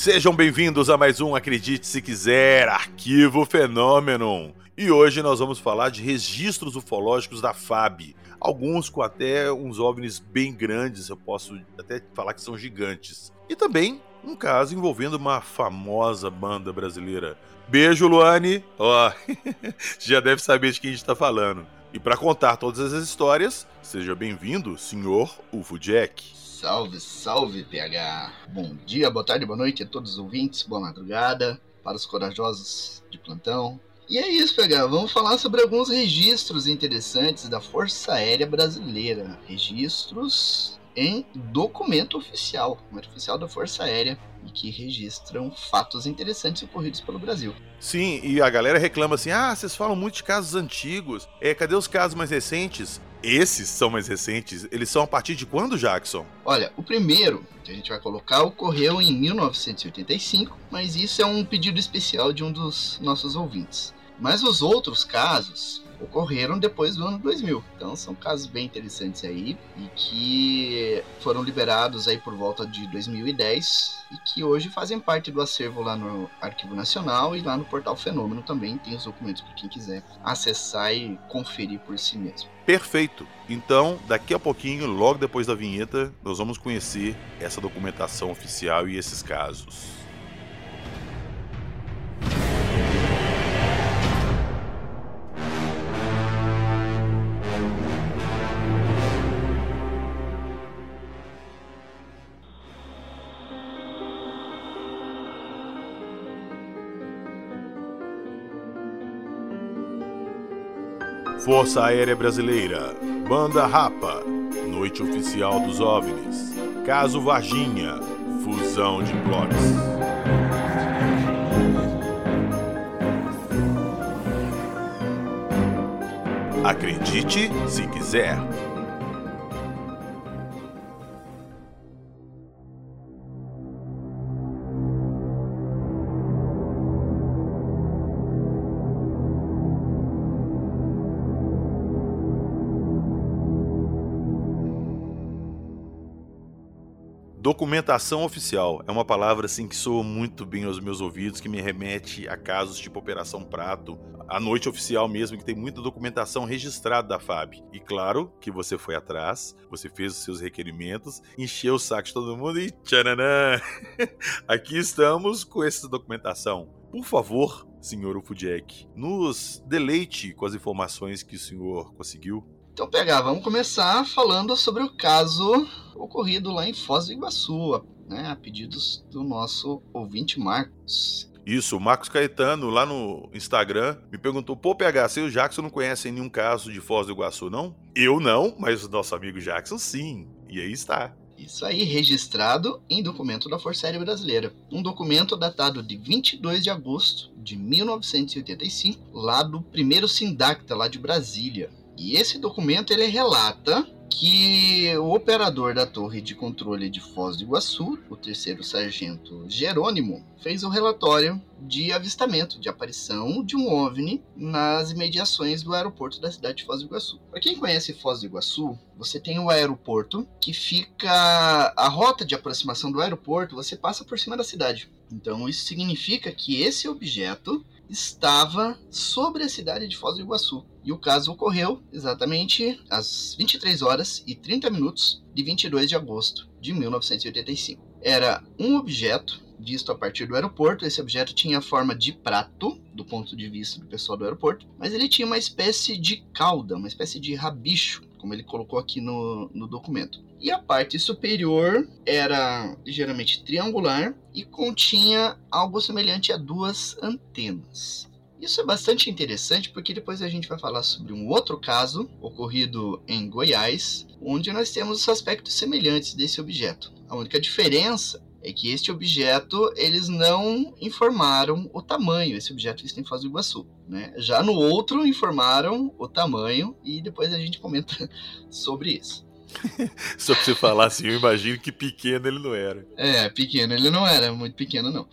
Sejam bem-vindos a mais um Acredite Se Quiser, Arquivo Fenômeno. E hoje nós vamos falar de registros ufológicos da FAB. Alguns com até uns OVNIs bem grandes, eu posso até falar que são gigantes. E também um caso envolvendo uma famosa banda brasileira. Beijo, Luane! Ó, oh, já deve saber de quem a gente está falando. E para contar todas as histórias, seja bem-vindo, senhor UFO Jack. Salve, salve, PH! Bom dia, boa tarde, boa noite a todos os ouvintes, boa madrugada para os corajosos de plantão. E é isso, PH, vamos falar sobre alguns registros interessantes da Força Aérea Brasileira. Registros em documento oficial, documento oficial da Força Aérea, e que registram fatos interessantes ocorridos pelo Brasil. Sim, e a galera reclama assim: ah, vocês falam muito de casos antigos, é, cadê os casos mais recentes? Esses são mais recentes. Eles são a partir de quando, Jackson? Olha, o primeiro que a gente vai colocar ocorreu em 1985, mas isso é um pedido especial de um dos nossos ouvintes. Mas os outros casos ocorreram depois do ano 2000. Então são casos bem interessantes aí e que foram liberados aí por volta de 2010 e que hoje fazem parte do acervo lá no Arquivo Nacional e lá no Portal Fenômeno também tem os documentos para quem quiser acessar e conferir por si mesmo. Perfeito. Então, daqui a pouquinho, logo depois da vinheta, nós vamos conhecer essa documentação oficial e esses casos. Força Aérea Brasileira, Banda Rapa, Noite Oficial dos OVNIs, Caso Varginha, Fusão de Blocos. Acredite se quiser. Documentação oficial é uma palavra assim que soa muito bem aos meus ouvidos, que me remete a casos tipo Operação Prato, a noite oficial mesmo, que tem muita documentação registrada da FAB. E claro que você foi atrás, você fez os seus requerimentos, encheu o saco de todo mundo e tchananã! Aqui estamos com essa documentação. Por favor, senhor Ufudjek, nos deleite com as informações que o senhor conseguiu. Então, pegar, vamos começar falando sobre o caso ocorrido lá em Foz do Iguaçu, né, a pedidos do nosso ouvinte Marcos. Isso, o Marcos Caetano, lá no Instagram, me perguntou: pô, PH, você e o Jackson não conhecem nenhum caso de Foz do Iguaçu, não? Eu não, mas o nosso amigo Jackson sim. E aí está. Isso aí, registrado em documento da Força Aérea Brasileira. Um documento datado de 22 de agosto de 1985, lá do primeiro Sindacta, lá de Brasília. E esse documento ele relata que o operador da torre de controle de Foz do Iguaçu, o terceiro sargento Jerônimo, fez o um relatório de avistamento, de aparição de um OVNI nas imediações do aeroporto da cidade de Foz do Iguaçu. Para quem conhece Foz do Iguaçu, você tem o aeroporto que fica a rota de aproximação do aeroporto, você passa por cima da cidade. Então isso significa que esse objeto estava sobre a cidade de Foz do Iguaçu. E o caso ocorreu exatamente às 23 horas e 30 minutos de 22 de agosto de 1985. Era um objeto visto a partir do aeroporto. Esse objeto tinha forma de prato, do ponto de vista do pessoal do aeroporto, mas ele tinha uma espécie de cauda, uma espécie de rabicho, como ele colocou aqui no, no documento. E a parte superior era ligeiramente triangular e continha algo semelhante a duas antenas. Isso é bastante interessante porque depois a gente vai falar sobre um outro caso ocorrido em Goiás, onde nós temos aspectos semelhantes desse objeto. A única diferença é que este objeto eles não informaram o tamanho, esse objeto está em Foz do Iguaçu. Né? Já no outro informaram o tamanho e depois a gente comenta sobre isso. Só pra você falar assim, eu imagino que pequeno ele não era. É, pequeno ele não era, muito pequeno não.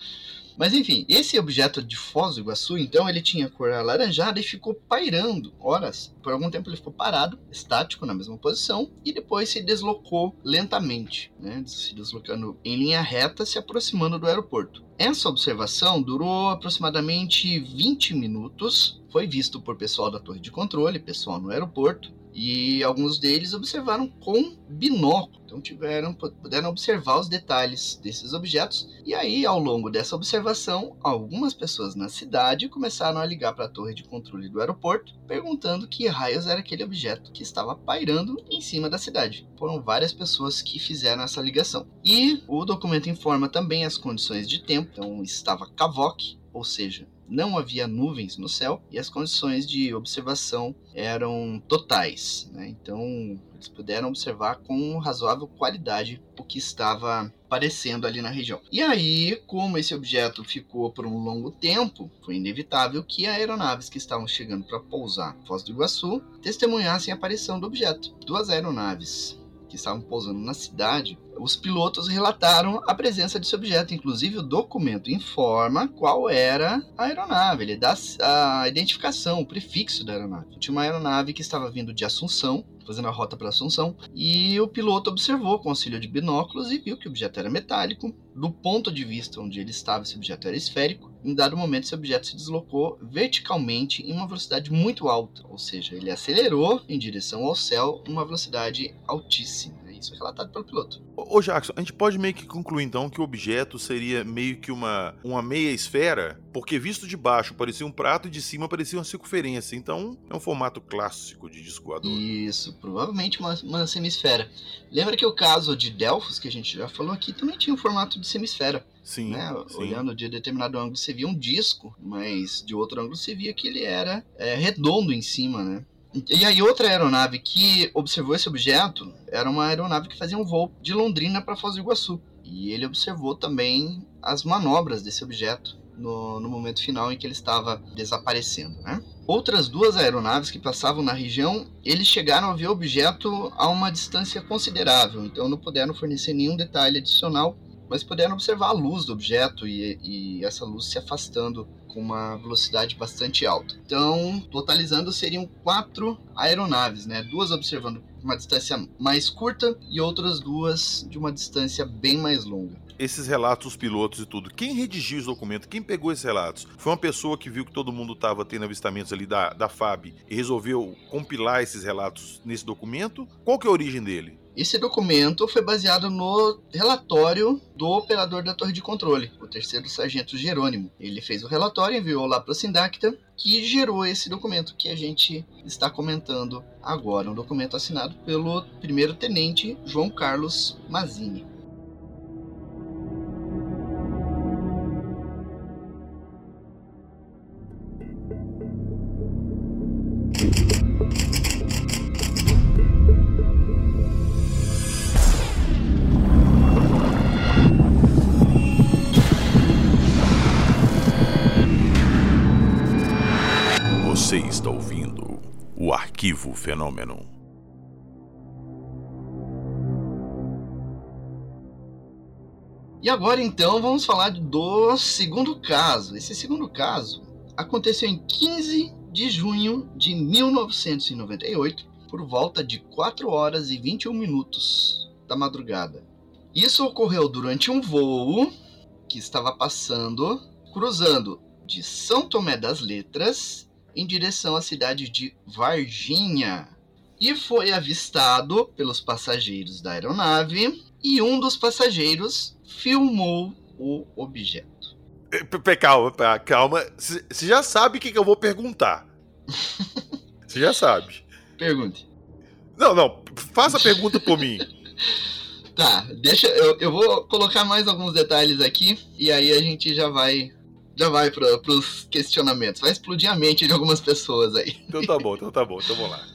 Mas enfim, esse objeto de Foz do Iguaçu, então, ele tinha cor alaranjada e ficou pairando horas. Por algum tempo ele ficou parado, estático, na mesma posição, e depois se deslocou lentamente, né? se deslocando em linha reta, se aproximando do aeroporto. Essa observação durou aproximadamente 20 minutos. Foi visto por pessoal da torre de controle, pessoal no aeroporto, e alguns deles observaram com binóculo. Então tiveram, puderam observar os detalhes desses objetos. E aí, ao longo dessa observação, algumas pessoas na cidade começaram a ligar para a torre de controle do aeroporto, perguntando que raios era aquele objeto que estava pairando em cima da cidade. Foram várias pessoas que fizeram essa ligação. E o documento informa também as condições de tempo. Então estava cavoque, ou seja, não havia nuvens no céu e as condições de observação eram totais. Né? Então, eles puderam observar com razoável qualidade o que estava aparecendo ali na região. E aí, como esse objeto ficou por um longo tempo, foi inevitável que aeronaves que estavam chegando para pousar Foz do Iguaçu testemunhassem a aparição do objeto. Duas aeronaves que estavam pousando na cidade, os pilotos relataram a presença desse objeto. Inclusive, o documento informa qual era a aeronave, ele dá a identificação, o prefixo da aeronave. Tinha uma aeronave que estava vindo de Assunção, fazendo a rota para Assunção, e o piloto observou com auxílio de binóculos e viu que o objeto era metálico. Do ponto de vista onde ele estava, esse objeto era esférico. Em dado momento, esse objeto se deslocou verticalmente em uma velocidade muito alta, ou seja, ele acelerou em direção ao céu uma velocidade altíssima. É relatado pelo piloto. Ô, Jackson, a gente pode meio que concluir então que o objeto seria meio que uma, uma meia esfera, porque visto de baixo parecia um prato e de cima parecia uma circunferência. Então é um formato clássico de disco voador. Isso, provavelmente uma, uma semisfera. Lembra que o caso de Delfos, que a gente já falou aqui, também tinha um formato de semisfera. Sim, né? sim. Olhando de determinado ângulo você via um disco, mas de outro ângulo você via que ele era é, redondo em cima, né? E aí outra aeronave que observou esse objeto era uma aeronave que fazia um voo de Londrina para Foz do Iguaçu. E ele observou também as manobras desse objeto no, no momento final em que ele estava desaparecendo, né? Outras duas aeronaves que passavam na região, eles chegaram a ver o objeto a uma distância considerável, então não puderam fornecer nenhum detalhe adicional, mas puderam observar a luz do objeto e, e essa luz se afastando com uma velocidade bastante alta. Então, totalizando, seriam quatro aeronaves, né? Duas observando uma distância mais curta e outras duas de uma distância bem mais longa esses relatos, os pilotos e tudo. Quem redigiu os documentos? Quem pegou esses relatos? Foi uma pessoa que viu que todo mundo estava tendo avistamentos ali da, da FAB e resolveu compilar esses relatos nesse documento? Qual que é a origem dele? Esse documento foi baseado no relatório do operador da torre de controle, o terceiro sargento Jerônimo. Ele fez o relatório, enviou lá para o Sindacta, que gerou esse documento que a gente está comentando agora. Um documento assinado pelo primeiro tenente João Carlos Mazini. Fenômeno. E agora então vamos falar do segundo caso. Esse segundo caso aconteceu em 15 de junho de 1998, por volta de 4 horas e 21 minutos da madrugada. Isso ocorreu durante um voo que estava passando, cruzando de São Tomé das Letras em direção à cidade de Varginha. E foi avistado pelos passageiros da aeronave e um dos passageiros filmou o objeto. Calma, calma. Você já sabe o que, que eu vou perguntar. Você já sabe. Pergunte. Não, não. Faça a pergunta por mim. Tá, deixa. Eu, eu vou colocar mais alguns detalhes aqui e aí a gente já vai já vai para os questionamentos. Vai explodir a mente de algumas pessoas aí. Então tá bom, então tá bom, então vamos lá.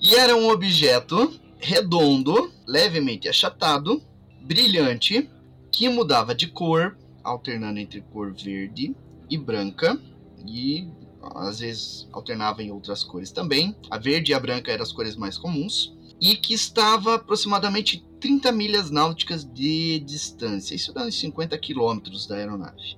E era um objeto redondo, levemente achatado, brilhante, que mudava de cor, alternando entre cor verde e branca, e às vezes alternava em outras cores também. A verde e a branca eram as cores mais comuns, e que estava aproximadamente 30 milhas náuticas de distância, isso dá uns 50 quilômetros da aeronave.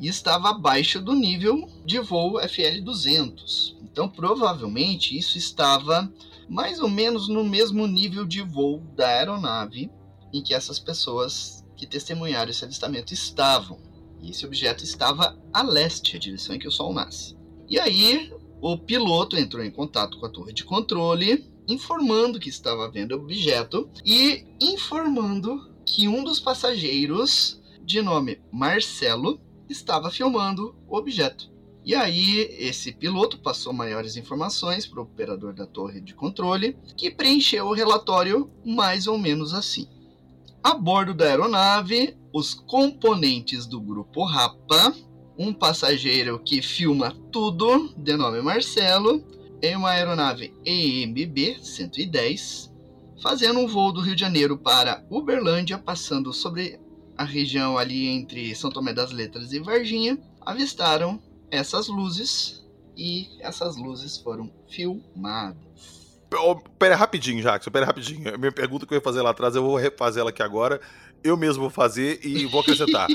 E estava abaixo do nível de voo FL200. Então, provavelmente, isso estava mais ou menos no mesmo nível de voo da aeronave em que essas pessoas que testemunharam esse avistamento estavam. E esse objeto estava a leste, a direção em que o Sol nasce. E aí, o piloto entrou em contato com a torre de controle, informando que estava vendo o objeto e informando que um dos passageiros, de nome Marcelo, estava filmando o objeto. E aí, esse piloto passou maiores informações para o operador da torre de controle, que preencheu o relatório mais ou menos assim. A bordo da aeronave, os componentes do grupo Rapa, um passageiro que filma tudo, de nome Marcelo, em uma aeronave EMB 110, fazendo um voo do Rio de Janeiro para Uberlândia, passando sobre a região ali entre São Tomé das Letras e Varginha, avistaram essas luzes e essas luzes foram filmadas. Pera rapidinho, Jackson, pera rapidinho. A minha pergunta que eu ia fazer lá atrás, eu vou refazer ela aqui agora. Eu mesmo vou fazer e vou acrescentar.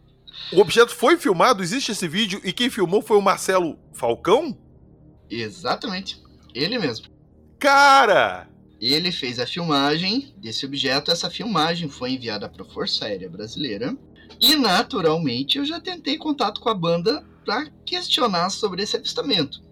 o objeto foi filmado, existe esse vídeo, e quem filmou foi o Marcelo Falcão? Exatamente. Ele mesmo. Cara! Ele fez a filmagem desse objeto. Essa filmagem foi enviada para a Força Aérea Brasileira. E naturalmente eu já tentei contato com a banda para questionar sobre esse avistamento.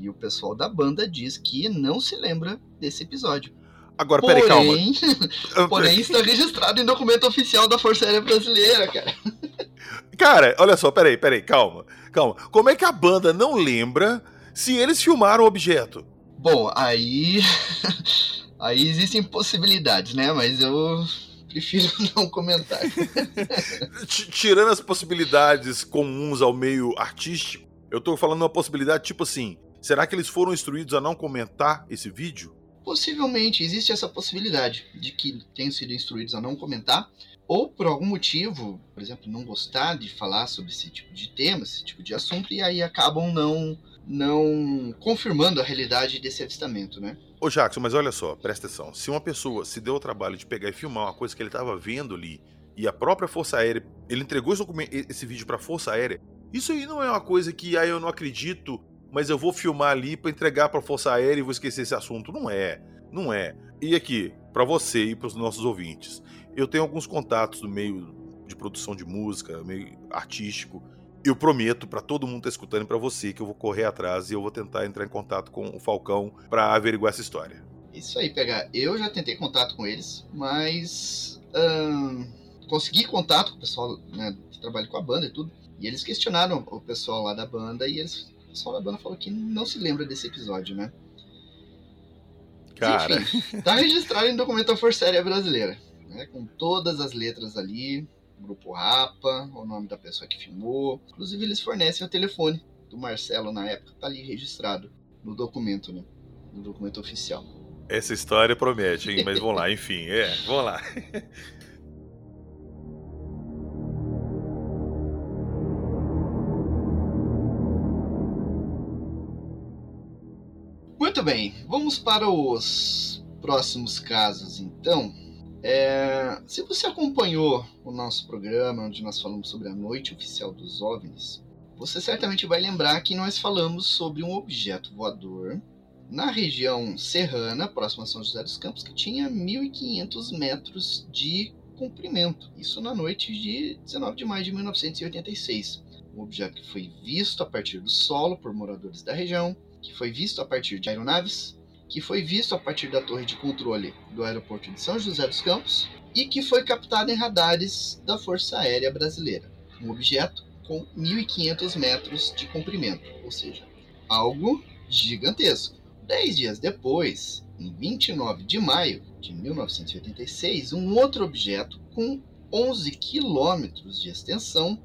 E o pessoal da banda diz que não se lembra desse episódio. Agora, porém, peraí, calma. porém, está registrado em documento oficial da Força Aérea Brasileira, cara. Cara, olha só, peraí, peraí, calma. Calma. Como é que a banda não lembra se eles filmaram o objeto? Bom, aí. aí existem possibilidades, né? Mas eu prefiro não comentar. Tirando as possibilidades comuns ao meio artístico, eu tô falando uma possibilidade tipo assim: será que eles foram instruídos a não comentar esse vídeo? Possivelmente, existe essa possibilidade de que tenham sido instruídos a não comentar, ou por algum motivo, por exemplo, não gostar de falar sobre esse tipo de tema, esse tipo de assunto, e aí acabam não não confirmando a realidade desse avistamento, né? Ô Jackson, mas olha só, presta atenção. Se uma pessoa se deu o trabalho de pegar e filmar uma coisa que ele estava vendo ali, e a própria Força Aérea, ele entregou esse, esse vídeo para a Força Aérea, isso aí não é uma coisa que, ah, eu não acredito, mas eu vou filmar ali para entregar para a Força Aérea e vou esquecer esse assunto. Não é, não é. E aqui, para você e para os nossos ouvintes, eu tenho alguns contatos do meio de produção de música, meio artístico, eu prometo para todo mundo que tá escutando e para você que eu vou correr atrás e eu vou tentar entrar em contato com o Falcão para averiguar essa história. Isso aí, pegar. Eu já tentei contato com eles, mas consegui contato com o pessoal né, que trabalha com a banda e tudo. E eles questionaram o pessoal lá da banda e eles, o pessoal da banda falou que não se lembra desse episódio, né? Cara. Enfim, tá registrado em documento da Força Aérea Brasileira, né, com todas as letras ali, Grupo Rapa, o nome da pessoa que filmou. Inclusive, eles fornecem o telefone do Marcelo na época, tá ali registrado no documento, né? No documento oficial. Essa história promete, hein? Mas vamos lá, enfim, é, vamos lá. Muito bem, vamos para os próximos casos então. É, se você acompanhou o nosso programa, onde nós falamos sobre a noite oficial dos OVNIs, você certamente vai lembrar que nós falamos sobre um objeto voador na região serrana, próxima a São José dos Campos, que tinha 1.500 metros de comprimento. Isso na noite de 19 de maio de 1986. Um objeto que foi visto a partir do solo por moradores da região, que foi visto a partir de aeronaves, que foi visto a partir da torre de controle do aeroporto de São José dos Campos e que foi captado em radares da Força Aérea Brasileira. Um objeto com 1.500 metros de comprimento, ou seja, algo gigantesco. Dez dias depois, em 29 de maio de 1986, um outro objeto com 11 quilômetros de extensão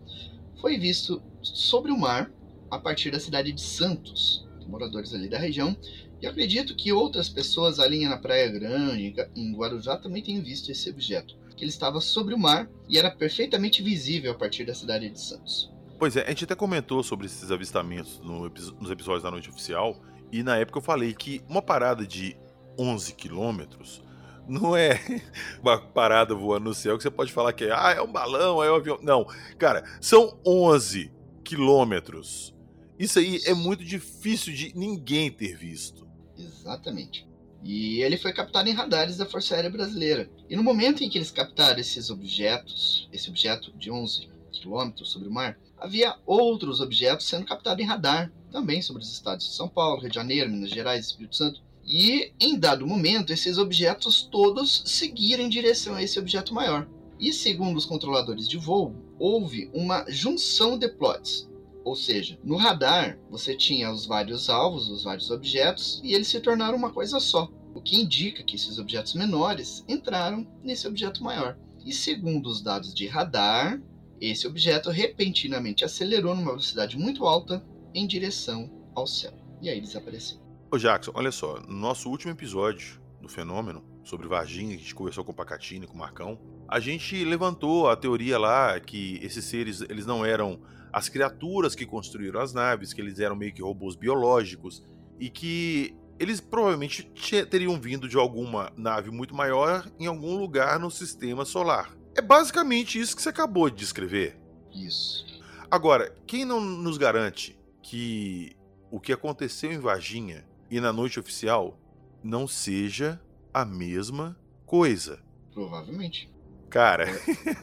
foi visto sobre o mar a partir da cidade de Santos. Moradores ali da região e acredito que outras pessoas ali na Praia Grande, em Guarujá, também tenham visto esse objeto, que ele estava sobre o mar e era perfeitamente visível a partir da cidade de Santos. Pois é, a gente até comentou sobre esses avistamentos no, nos episódios da Noite Oficial, e na época eu falei que uma parada de 11 quilômetros não é uma parada voando no céu que você pode falar que é, ah, é um balão, é um avião. Não, cara, são 11 quilômetros. Isso aí é muito difícil de ninguém ter visto. Exatamente. E ele foi captado em radares da Força Aérea Brasileira. E no momento em que eles captaram esses objetos, esse objeto de 11 quilômetros sobre o mar, havia outros objetos sendo captados em radar, também sobre os estados de São Paulo, Rio de Janeiro, Minas Gerais, Espírito Santo. E em dado momento, esses objetos todos seguiram em direção a esse objeto maior. E segundo os controladores de voo, houve uma junção de plots. Ou seja, no radar você tinha os vários alvos, os vários objetos, e eles se tornaram uma coisa só. O que indica que esses objetos menores entraram nesse objeto maior. E segundo os dados de radar, esse objeto repentinamente acelerou numa velocidade muito alta em direção ao céu. E aí desapareceu. Ô Jackson, olha só, no nosso último episódio do fenômeno, sobre Varginha, a gente conversou com o Pacatini, com o Marcão, a gente levantou a teoria lá que esses seres, eles não eram as criaturas que construíram as naves, que eles eram meio que robôs biológicos e que eles provavelmente teriam vindo de alguma nave muito maior em algum lugar no sistema solar. É basicamente isso que você acabou de descrever. Isso. Agora, quem não nos garante que o que aconteceu em Varginha e na noite oficial não seja a mesma coisa? Provavelmente. Cara.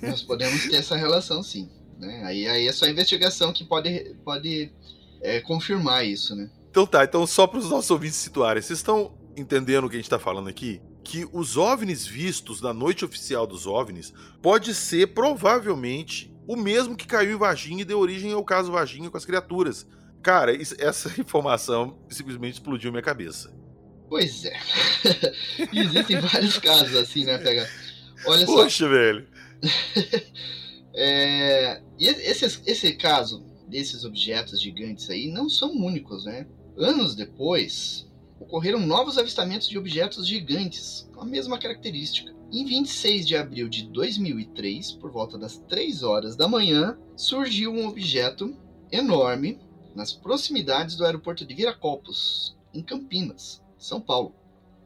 Nós podemos ter essa relação, sim. Né? Aí, aí é só a investigação que pode, pode é, confirmar isso, né? Então tá, então só para os nossos ouvintes situarem, vocês estão entendendo o que a gente está falando aqui? que os OVNIs vistos na noite oficial dos OVNIs pode ser provavelmente o mesmo que caiu em Varginha e deu origem ao caso Varginha com as criaturas. Cara, isso, essa informação simplesmente explodiu minha cabeça. Pois é. Existem vários casos assim, né, Pega? Olha Poxa, só. Velho. é, esse, esse caso desses objetos gigantes aí não são únicos, né? Anos depois, ocorreram novos avistamentos de objetos gigantes com a mesma característica. Em 26 de abril de 2003, por volta das 3 horas da manhã, surgiu um objeto enorme nas proximidades do aeroporto de Viracopos, em Campinas, São Paulo.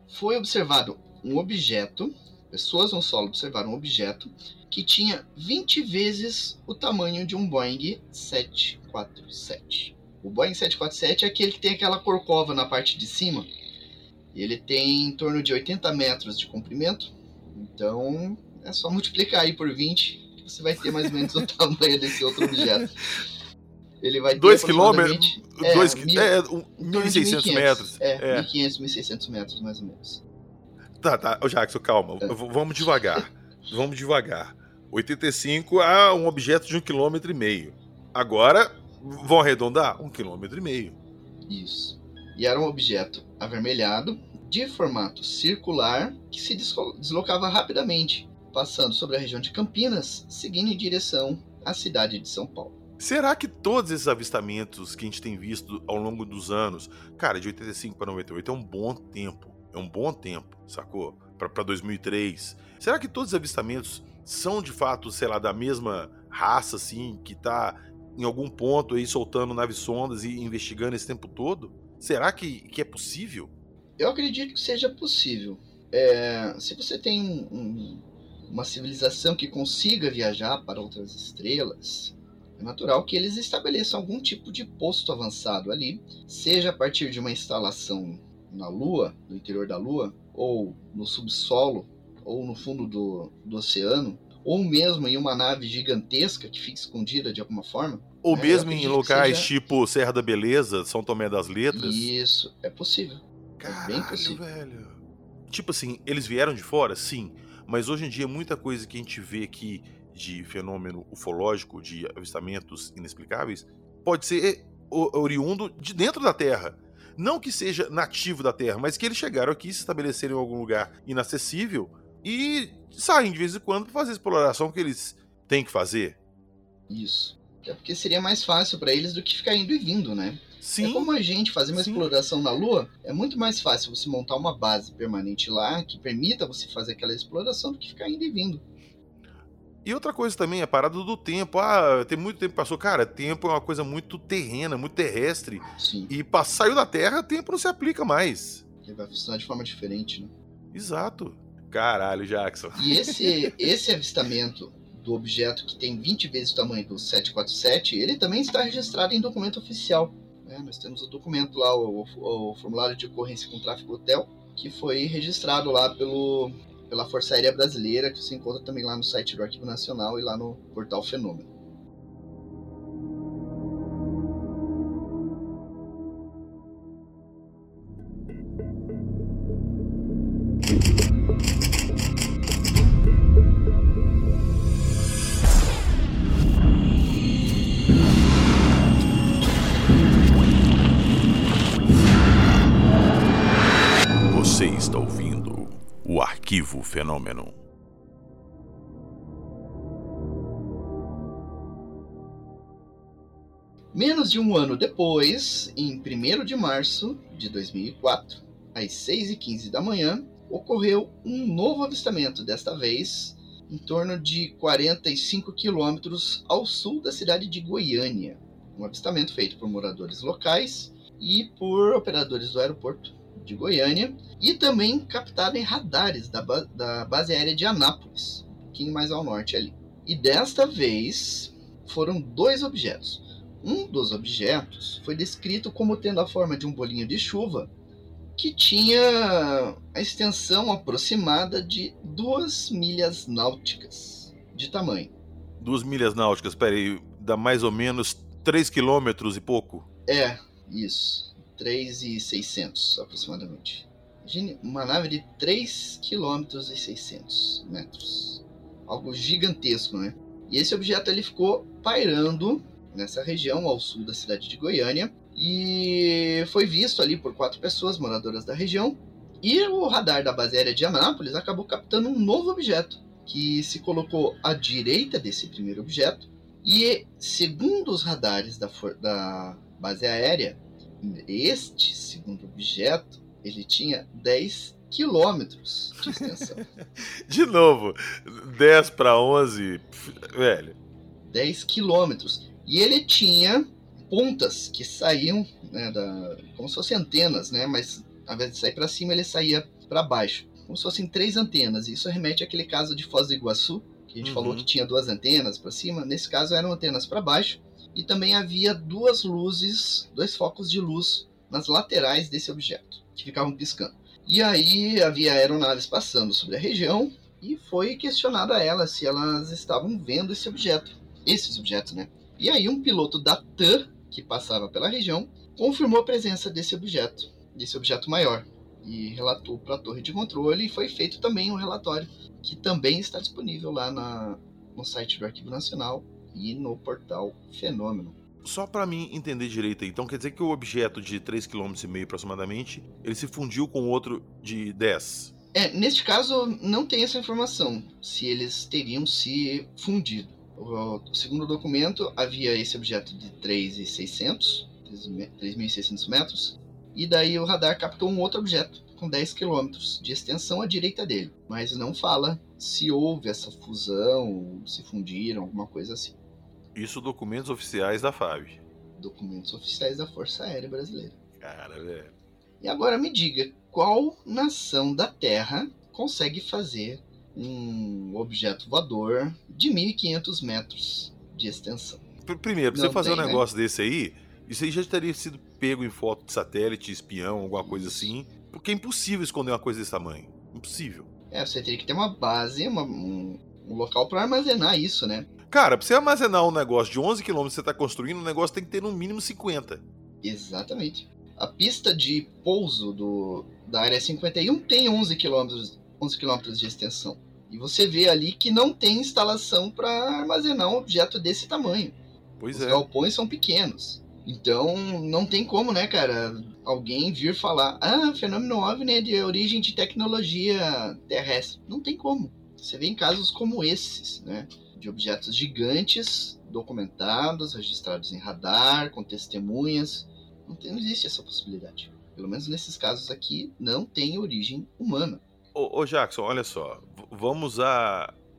Foi observado um objeto, pessoas no solo observaram um objeto que tinha 20 vezes o tamanho de um Boeing 747. O Boeing 747 é aquele que tem aquela corcova na parte de cima. Ele tem em torno de 80 metros de comprimento. Então é só multiplicar aí por 20 que você vai ter mais ou menos o tamanho desse outro objeto. Ele vai ter 2 quilômetros? É, dois, mil, é, 1.600 metros. É, é. 1.500, 1.600 metros mais ou menos. Tá, tá. Jackson, calma. É. Vamos devagar. Vamos devagar. 85 a um objeto de um quilômetro e meio. Agora, vão arredondar? Um quilômetro e meio. Isso. E era um objeto avermelhado, de formato circular, que se deslocava rapidamente, passando sobre a região de Campinas, seguindo em direção à cidade de São Paulo. Será que todos esses avistamentos que a gente tem visto ao longo dos anos, cara, de 85 para 98 é um bom tempo, é um bom tempo, sacou? Para 2003. Será que todos os avistamentos são de fato, sei lá, da mesma raça, assim, que tá em algum ponto aí soltando naves sondas e investigando esse tempo todo? Será que, que é possível? Eu acredito que seja possível. É, se você tem um, uma civilização que consiga viajar para outras estrelas, é natural que eles estabeleçam algum tipo de posto avançado ali, seja a partir de uma instalação na Lua, no interior da Lua, ou no subsolo, ou no fundo do, do oceano, ou mesmo em uma nave gigantesca que fica escondida de alguma forma. Ou é, mesmo em locais seja... tipo Serra da Beleza, São Tomé das Letras. Isso, é possível. Caralho, é bem possível. velho. Tipo assim, eles vieram de fora? Sim. Mas hoje em dia, muita coisa que a gente vê aqui de fenômeno ufológico, de avistamentos inexplicáveis, pode ser oriundo de dentro da Terra. Não que seja nativo da Terra, mas que eles chegaram aqui, se estabeleceram em algum lugar inacessível e saem de vez em quando para fazer a exploração que eles têm que fazer. Isso. Até porque seria mais fácil para eles do que ficar indo e vindo, né? Sim. É como a gente fazer uma Sim. exploração na Lua, é muito mais fácil você montar uma base permanente lá que permita você fazer aquela exploração do que ficar indo e vindo. E outra coisa também, a parada do tempo. Ah, tem muito tempo que passou. Cara, tempo é uma coisa muito terrena, muito terrestre. Sim. E saiu da Terra, tempo não se aplica mais. Ele vai funcionar de forma diferente, né? Exato. Caralho, Jackson. E esse, esse avistamento do objeto que tem 20 vezes o tamanho do 747, ele também está registrado em documento oficial. Né? Nós temos o documento lá, o, o, formulário de ocorrência com tráfego hotel, que foi registrado lá pelo, pela Força Aérea Brasileira, que se encontra também lá no site do Arquivo Nacional e lá no portal Fenômeno. Menos de um ano depois, em 1 de março de 2004, às 6h15 da manhã, ocorreu um novo avistamento, desta vez em torno de 45 quilômetros ao sul da cidade de Goiânia. Um avistamento feito por moradores locais e por operadores do aeroporto de Goiânia e também captado em radares da, ba da base aérea de Anápolis, um pouquinho mais ao norte ali. E desta vez foram dois objetos. Um dos objetos foi descrito como tendo a forma de um bolinho de chuva que tinha a extensão aproximada de duas milhas náuticas de tamanho. Duas milhas náuticas, peraí, dá mais ou menos 3 quilômetros e pouco? É, isso. 3,600 aproximadamente. Imagine uma nave de 3 km e 600 metros. Algo gigantesco, né? E esse objeto ele ficou pairando nessa região ao sul da cidade de Goiânia e foi visto ali por quatro pessoas moradoras da região. E o radar da base aérea de Anápolis acabou captando um novo objeto que se colocou à direita desse primeiro objeto. E segundo os radares da, da base aérea, este segundo objeto, ele tinha 10 quilômetros de extensão. de novo, 10 para 11, velho. 10 quilômetros. E ele tinha pontas que saíam, né, da, como se fossem antenas, né, mas ao invés de sair para cima, ele saía para baixo, como se fossem três antenas. Isso remete àquele caso de Foz do Iguaçu, que a gente uhum. falou que tinha duas antenas para cima. Nesse caso, eram antenas para baixo e também havia duas luzes, dois focos de luz nas laterais desse objeto, que ficavam piscando. E aí havia aeronaves passando sobre a região e foi questionado a elas se elas estavam vendo esse objeto, esses objetos, né? E aí um piloto da TAM, que passava pela região, confirmou a presença desse objeto, desse objeto maior, e relatou para a torre de controle e foi feito também um relatório que também está disponível lá na, no site do Arquivo Nacional e no portal Fenômeno. Só para mim entender direito, então quer dizer que o objeto de 3,5 km aproximadamente, ele se fundiu com outro de 10? É, neste caso não tem essa informação, se eles teriam se fundido. O, segundo o documento, havia esse objeto de 3,600, 3.600 metros, e daí o radar captou um outro objeto com 10 km de extensão à direita dele, mas não fala se houve essa fusão, se fundiram, alguma coisa assim. Isso documentos oficiais da FAB. Documentos oficiais da Força Aérea Brasileira. Cara, velho. E agora me diga, qual nação da Terra consegue fazer um objeto voador de 1.500 metros de extensão? Primeiro, pra Não você fazer tem, um né? negócio né? desse aí, isso aí já teria sido pego em foto de satélite, espião, alguma coisa assim. Porque é impossível esconder uma coisa desse tamanho. Impossível. É, você teria que ter uma base, uma, um, um local para armazenar isso, né? Cara, pra você armazenar um negócio de 11 km que você tá construindo, o negócio tem que ter no mínimo 50. Exatamente. A pista de pouso do, da área 51 tem 11 km, 11 km de extensão. E você vê ali que não tem instalação para armazenar um objeto desse tamanho. Pois Os é. Os galpões são pequenos. Então, não tem como, né, cara, alguém vir falar, ah, fenômeno OVNI é de origem de tecnologia terrestre. Não tem como. Você vê em casos como esses, né? De objetos gigantes, documentados, registrados em radar, com testemunhas. Não, tem, não existe essa possibilidade. Pelo menos nesses casos aqui, não tem origem humana. Ô, ô Jackson, olha só. vamos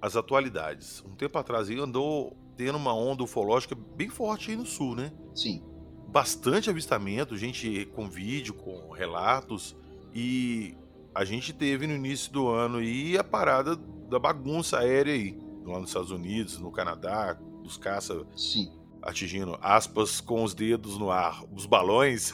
as atualidades. Um tempo atrás aí andou tendo uma onda ufológica bem forte aí no sul, né? Sim. Bastante avistamento, gente com vídeo, com relatos. E a gente teve no início do ano aí a parada da bagunça aérea aí. Lá nos Estados Unidos, no Canadá, dos caça Sim. atingindo aspas com os dedos no ar, os balões.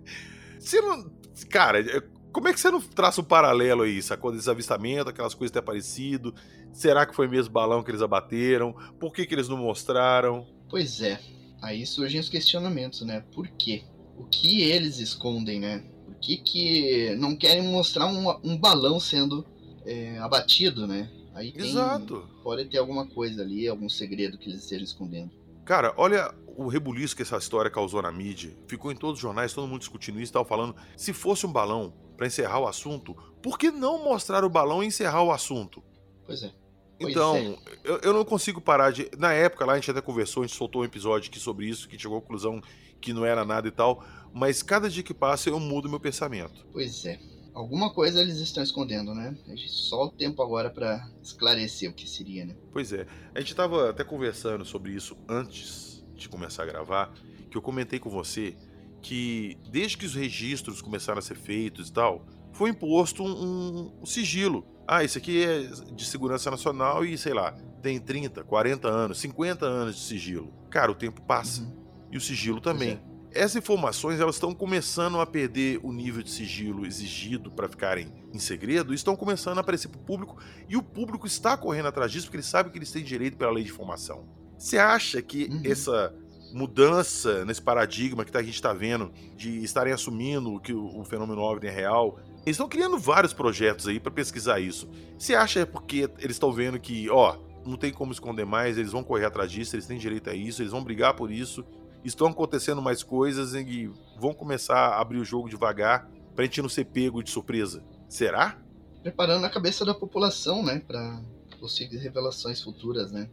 você não. Cara, é, como é que você não traça um paralelo aí, sacou? Desse avistamento, aquelas coisas ter aparecido. Será que foi mesmo balão que eles abateram? Por que, que eles não mostraram? Pois é. Aí surgem os questionamentos, né? Por quê? O que eles escondem, né? Por que, que não querem mostrar um, um balão sendo é, abatido, né? Aí tem, Exato. Pode ter alguma coisa ali, algum segredo que eles estejam escondendo. Cara, olha o rebuliço que essa história causou na mídia. Ficou em todos os jornais, todo mundo discutindo isso, tava falando. Se fosse um balão para encerrar o assunto, por que não mostrar o balão e encerrar o assunto? Pois é. Então, é. eu, eu não consigo parar de. Na época lá a gente até conversou, a gente soltou um episódio aqui sobre isso, que chegou à conclusão que não era nada e tal. Mas cada dia que passa eu mudo meu pensamento. Pois é. Alguma coisa eles estão escondendo, né? Só o tempo agora pra esclarecer o que seria, né? Pois é. A gente tava até conversando sobre isso antes de começar a gravar, que eu comentei com você que desde que os registros começaram a ser feitos e tal, foi imposto um, um sigilo. Ah, esse aqui é de segurança nacional e, sei lá, tem 30, 40 anos, 50 anos de sigilo. Cara, o tempo passa. Uhum. E o sigilo também. Essas informações elas estão começando a perder o nível de sigilo exigido para ficarem em segredo, e estão começando a aparecer para o público, e o público está correndo atrás disso porque eles sabem que eles têm direito pela lei de informação. Você acha que Uhum. essa mudança nesse paradigma que tá- a gente está vendo de estarem assumindo que o, o fenômeno OVNI é real, eles estão criando vários projetos aí para pesquisar isso. Você acha é porque eles estão vendo que, ó, não tem como esconder mais, eles vão correr atrás disso, eles têm direito a isso, eles vão brigar por isso, estão acontecendo mais coisas e vão começar a abrir o jogo devagar pra gente não ser pego de surpresa. Será? Preparando a cabeça da população, né? Pra possíveis revelações futuras, né?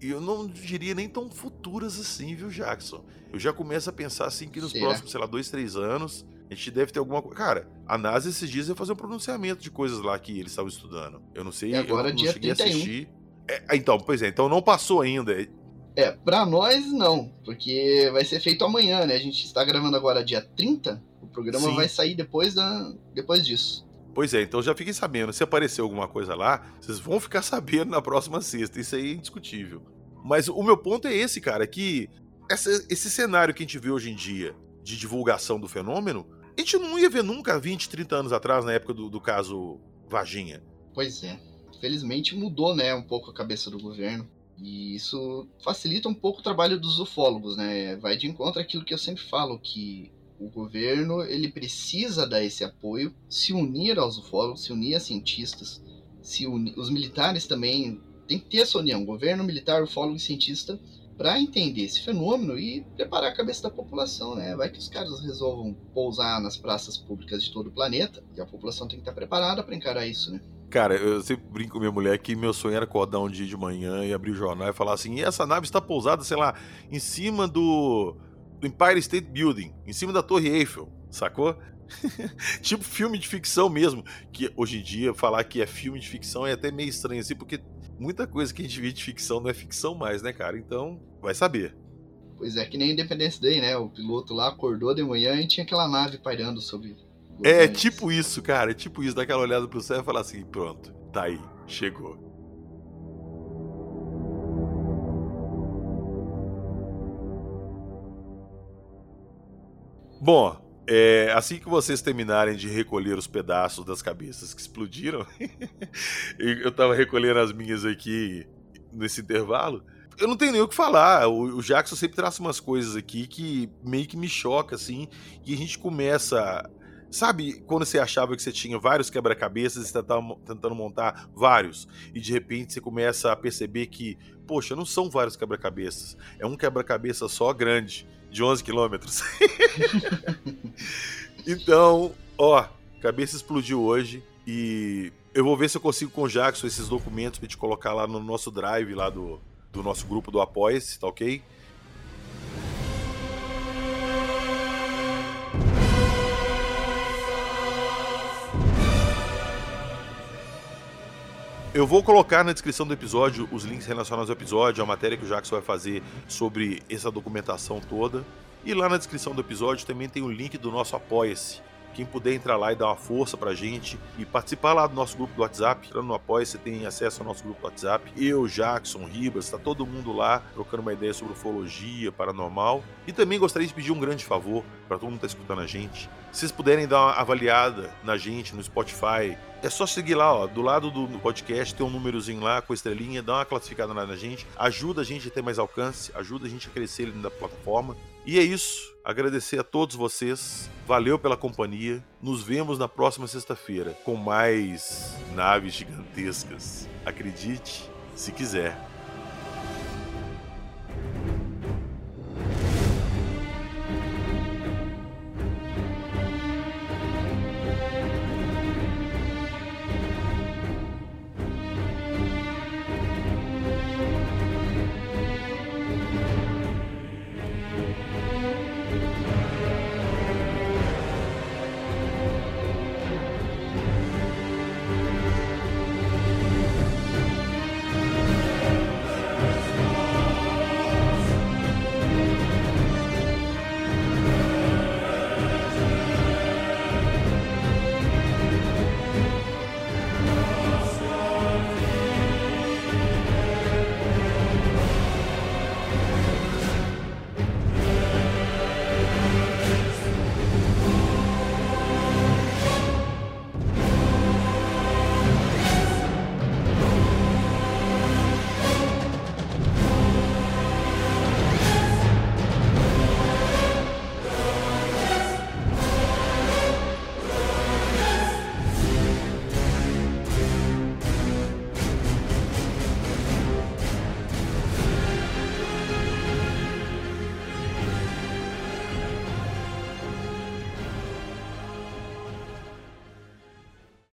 E eu não diria nem tão futuras assim, viu, Jackson? Eu já começo a pensar assim que nos Será? próximos, sei lá, dois, três anos, a gente deve ter alguma coisa. Cara, a NASA esses dias ia fazer um pronunciamento de coisas lá que eles estavam estudando. Eu não sei, E agora, eu não dia cheguei a 31. assistir. É, então, pois é, então não passou ainda. É, pra nós não, porque vai ser feito amanhã, né? A gente está gravando agora dia 30, o programa Sim. vai sair depois, da, depois disso. Pois é, então já fiquem sabendo. Se aparecer alguma coisa lá, vocês vão ficar sabendo na próxima sexta. Isso aí é indiscutível. Mas o meu ponto é esse, cara, que essa- esse cenário que a gente vê hoje em dia de divulgação do fenômeno, a gente não ia ver nunca 20, 30 anos atrás, na época do, do caso Varginha. Pois é. Felizmente mudou, né, um pouco a cabeça do governo. E isso facilita um pouco o trabalho dos ufólogos, né? Vai de encontro àquilo que eu sempre falo, que o governo ele precisa dar esse apoio, se unir aos ufólogos, se unir a cientistas, se uni- os militares também tem que ter essa união, governo, militar, ufólogo e cientista, para entender esse fenômeno e preparar a cabeça da população, né? Vai que os caras resolvam pousar nas praças públicas de todo o planeta e a população tem que estar preparada para encarar isso, né? Cara, eu sempre brinco com minha mulher que meu sonho era acordar um dia de manhã e abrir o jornal e falar assim: e essa nave está pousada, sei lá, em cima do, Empire State Building, em cima da Torre Eiffel, sacou? tipo filme de ficção mesmo. Que hoje em dia falar que é filme de ficção é até meio estranho assim, porque muita coisa que a gente vê de ficção não é ficção mais, né, cara? Então, vai saber. Pois é, que nem Independence Day, né? O piloto lá acordou de manhã e tinha aquela nave pairando sobre. É ares. tipo isso, cara, é tipo isso, dar aquela olhada pro céu e falar assim: pronto, tá aí, chegou. Bom, é, assim que vocês terminarem de recolher os pedaços das cabeças que explodiram, eu tava recolhendo as minhas aqui nesse intervalo, eu não tenho nem o que falar. O, o Jackson sempre traz umas coisas aqui que meio que me choca, assim, e a gente começa. Sabe quando você achava que você tinha vários quebra-cabeças e você tava tentando montar vários, e de repente você começa a perceber que, poxa, não são vários quebra-cabeças, é um quebra-cabeça só grande, de 11 quilômetros. então, ó, cabeça explodiu hoje e eu vou ver se eu consigo com o Jackson esses documentos pra gente colocar lá no nosso drive lá do, do nosso grupo do Apoia-se, tá ok? Eu vou colocar na descrição do episódio os links relacionados ao episódio, a matéria que o Jackson vai fazer sobre essa documentação toda. E lá na descrição do episódio também tem o link do nosso Apoia-se. Quem puder entrar lá e dar uma força pra gente e participar lá do nosso grupo do WhatsApp, entrando no Apoia, você tem acesso ao nosso grupo do WhatsApp. Eu, Jackson, Ribas, tá todo mundo lá trocando uma ideia sobre ufologia, paranormal. E também gostaria de pedir um grande favor para todo mundo que tá escutando a gente. Se vocês puderem dar uma avaliada na gente no Spotify, é só seguir lá, ó. Do lado do podcast tem um númerozinho lá com a estrelinha, dá uma classificada na gente, ajuda a gente a ter mais alcance, ajuda a gente a crescer dentro da plataforma. E é isso. Agradecer a todos vocês. Valeu pela companhia. Nos vemos na próxima sexta-feira com mais naves gigantescas. Acredite, se quiser.